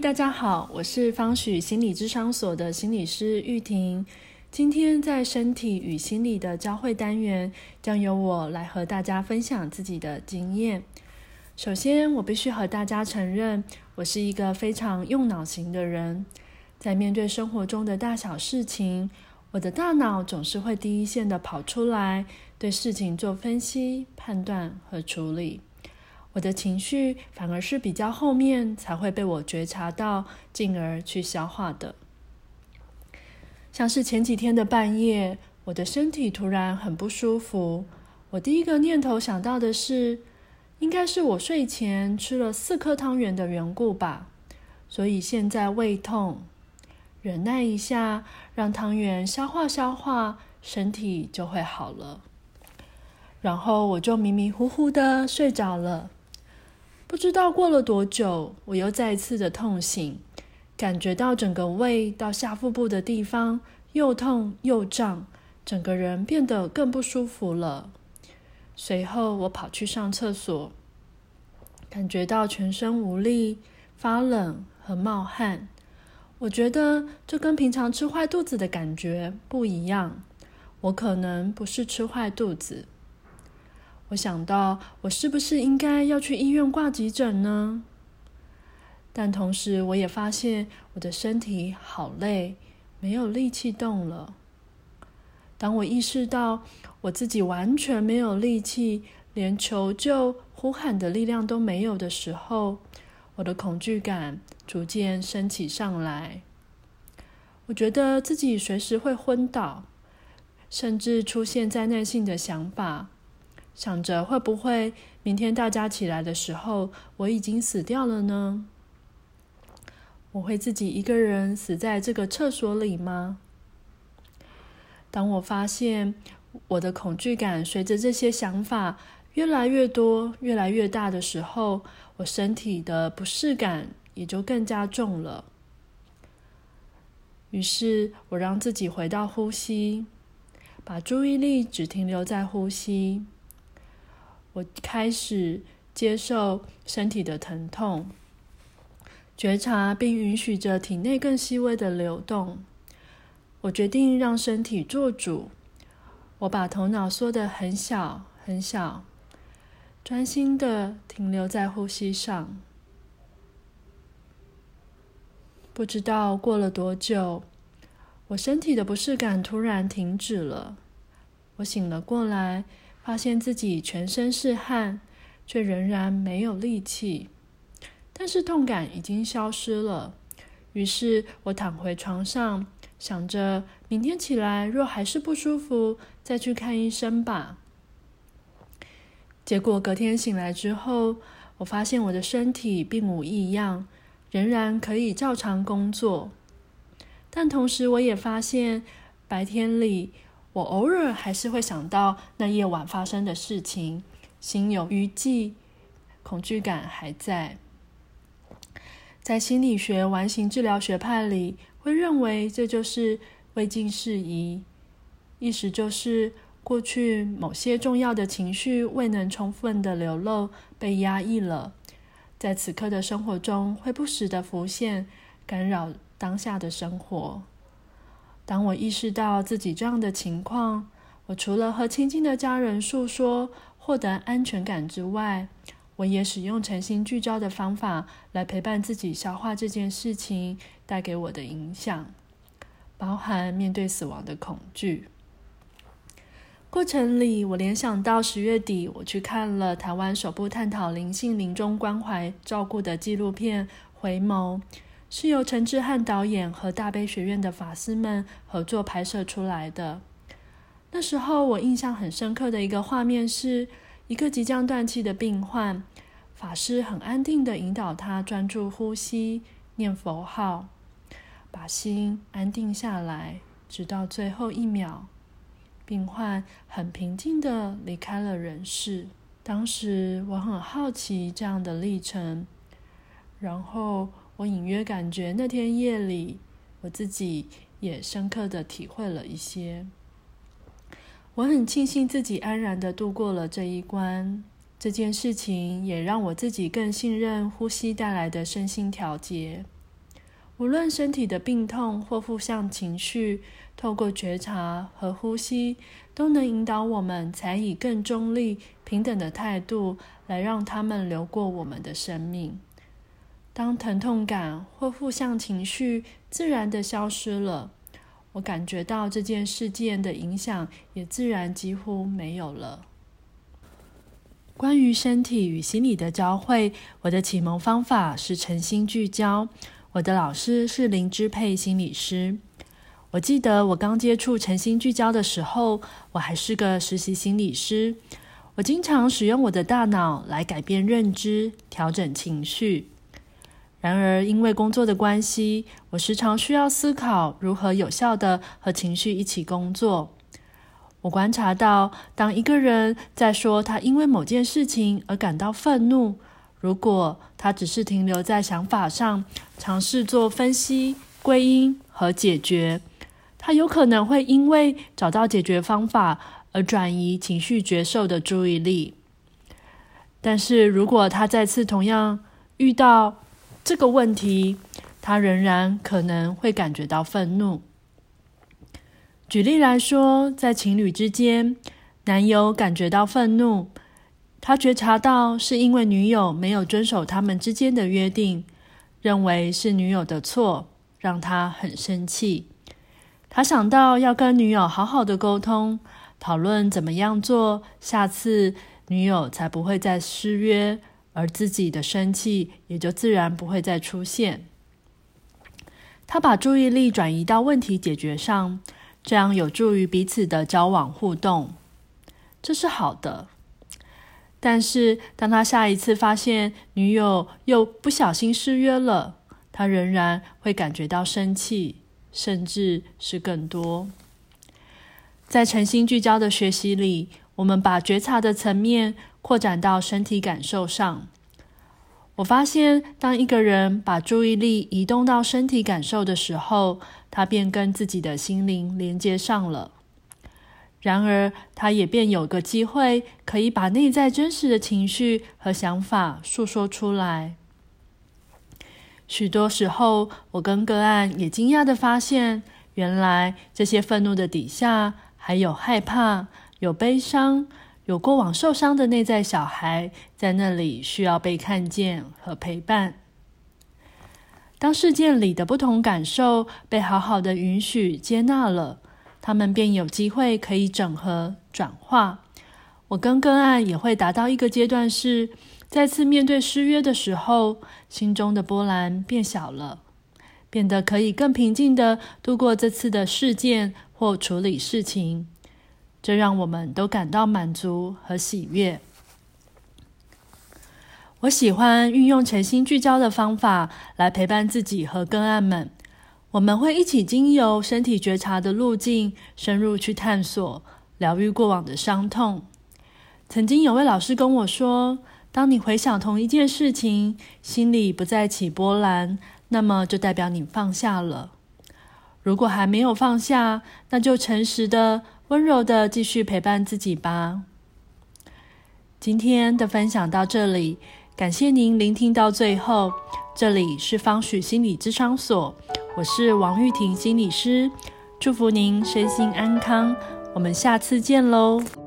大家好，我是方许心理智商所的心理师玉婷。今天在身体与心理的交汇单元，将由我来和大家分享自己的经验。首先，我必须和大家承认，我是一个非常用脑型的人。在面对生活中的大小事情，我的大脑总是会第一线的跑出来，对事情做分析、判断和处理。我的情绪反而是比较后面才会被我觉察到，进而去消化的。像是前几天的半夜，我的身体突然很不舒服，我第一个念头想到的是，应该是我睡前吃了四颗汤圆的缘故吧，所以现在胃痛，忍耐一下，让汤圆消化消化，身体就会好了。然后我就迷迷糊糊的睡着了。不知道过了多久，我又再次的痛醒，感觉到整个胃到下腹部的地方又痛又胀，整个人变得更不舒服了。随后我跑去上厕所，感觉到全身无力、发冷和冒汗。我觉得这跟平常吃坏肚子的感觉不一样，我可能不是吃坏肚子。我想到，我是不是应该要去医院挂急诊呢？但同时，我也发现我的身体好累，没有力气动了。当我意识到我自己完全没有力气，连求救、呼喊的力量都没有的时候，我的恐惧感逐渐升起上来。我觉得自己随时会昏倒，甚至出现灾难性的想法。想着会不会明天大家起来的时候，我已经死掉了呢？我会自己一个人死在这个厕所里吗？当我发现我的恐惧感随着这些想法越来越多、越来越大的时候，我身体的不适感也就更加重了。于是我让自己回到呼吸，把注意力只停留在呼吸。我开始接受身体的疼痛，觉察并允许着体内更细微的流动。我决定让身体做主。我把头脑缩得很小很小，专心的停留在呼吸上。不知道过了多久，我身体的不适感突然停止了。我醒了过来。发现自己全身是汗，却仍然没有力气，但是痛感已经消失了。于是我躺回床上，想着明天起来若还是不舒服，再去看医生吧。结果隔天醒来之后，我发现我的身体并无异样，仍然可以照常工作。但同时，我也发现白天里。我偶尔还是会想到那夜晚发生的事情，心有余悸，恐惧感还在。在心理学完形治疗学派里，会认为这就是未尽事宜，意思就是过去某些重要的情绪未能充分的流露，被压抑了，在此刻的生活中会不时的浮现，干扰当下的生活。当我意识到自己这样的情况，我除了和亲近的家人诉说，获得安全感之外，我也使用诚心聚焦的方法来陪伴自己消化这件事情带给我的影响，包含面对死亡的恐惧。过程里，我联想到十月底我去看了台湾首部探讨灵性临终关怀照顾的纪录片《回眸》。是由陈志汉导演和大悲学院的法师们合作拍摄出来的。那时候我印象很深刻的一个画面是，一个即将断气的病患，法师很安定的引导他专注呼吸、念佛号，把心安定下来，直到最后一秒，病患很平静的离开了人世。当时我很好奇这样的历程，然后。我隐约感觉那天夜里，我自己也深刻的体会了一些。我很庆幸自己安然的度过了这一关。这件事情也让我自己更信任呼吸带来的身心调节。无论身体的病痛或负向情绪，透过觉察和呼吸，都能引导我们采以更中立、平等的态度来让他们流过我们的生命。当疼痛感或负向情绪自然的消失了，我感觉到这件事件的影响也自然几乎没有了。关于身体与心理的交汇，我的启蒙方法是诚心聚焦。我的老师是林之佩心理师。我记得我刚接触诚心聚焦的时候，我还是个实习心理师。我经常使用我的大脑来改变认知、调整情绪。然而，因为工作的关系，我时常需要思考如何有效的和情绪一起工作。我观察到，当一个人在说他因为某件事情而感到愤怒，如果他只是停留在想法上，尝试做分析、归因和解决，他有可能会因为找到解决方法而转移情绪觉受的注意力。但是如果他再次同样遇到，这个问题，他仍然可能会感觉到愤怒。举例来说，在情侣之间，男友感觉到愤怒，他觉察到是因为女友没有遵守他们之间的约定，认为是女友的错，让他很生气。他想到要跟女友好好的沟通，讨论怎么样做，下次女友才不会再失约。而自己的生气也就自然不会再出现。他把注意力转移到问题解决上，这样有助于彼此的交往互动，这是好的。但是，当他下一次发现女友又不小心失约了，他仍然会感觉到生气，甚至是更多。在诚心聚焦的学习里，我们把觉察的层面。扩展到身体感受上，我发现，当一个人把注意力移动到身体感受的时候，他便跟自己的心灵连接上了。然而，他也便有个机会，可以把内在真实的情绪和想法诉说出来。许多时候，我跟个案也惊讶的发现，原来这些愤怒的底下，还有害怕，有悲伤。有过往受伤的内在小孩在那里需要被看见和陪伴。当事件里的不同感受被好好的允许接纳了，他们便有机会可以整合转化。我跟个案也会达到一个阶段，是再次面对失约的时候，心中的波澜变小了，变得可以更平静的度过这次的事件或处理事情。这让我们都感到满足和喜悦。我喜欢运用诚心聚焦的方法来陪伴自己和个案们。我们会一起经由身体觉察的路径，深入去探索、疗愈过往的伤痛。曾经有位老师跟我说：“当你回想同一件事情，心里不再起波澜，那么就代表你放下了。如果还没有放下，那就诚实的。”温柔的继续陪伴自己吧。今天的分享到这里，感谢您聆听到最后。这里是方许心理咨商所，我是王玉婷心理师，祝福您身心安康。我们下次见喽。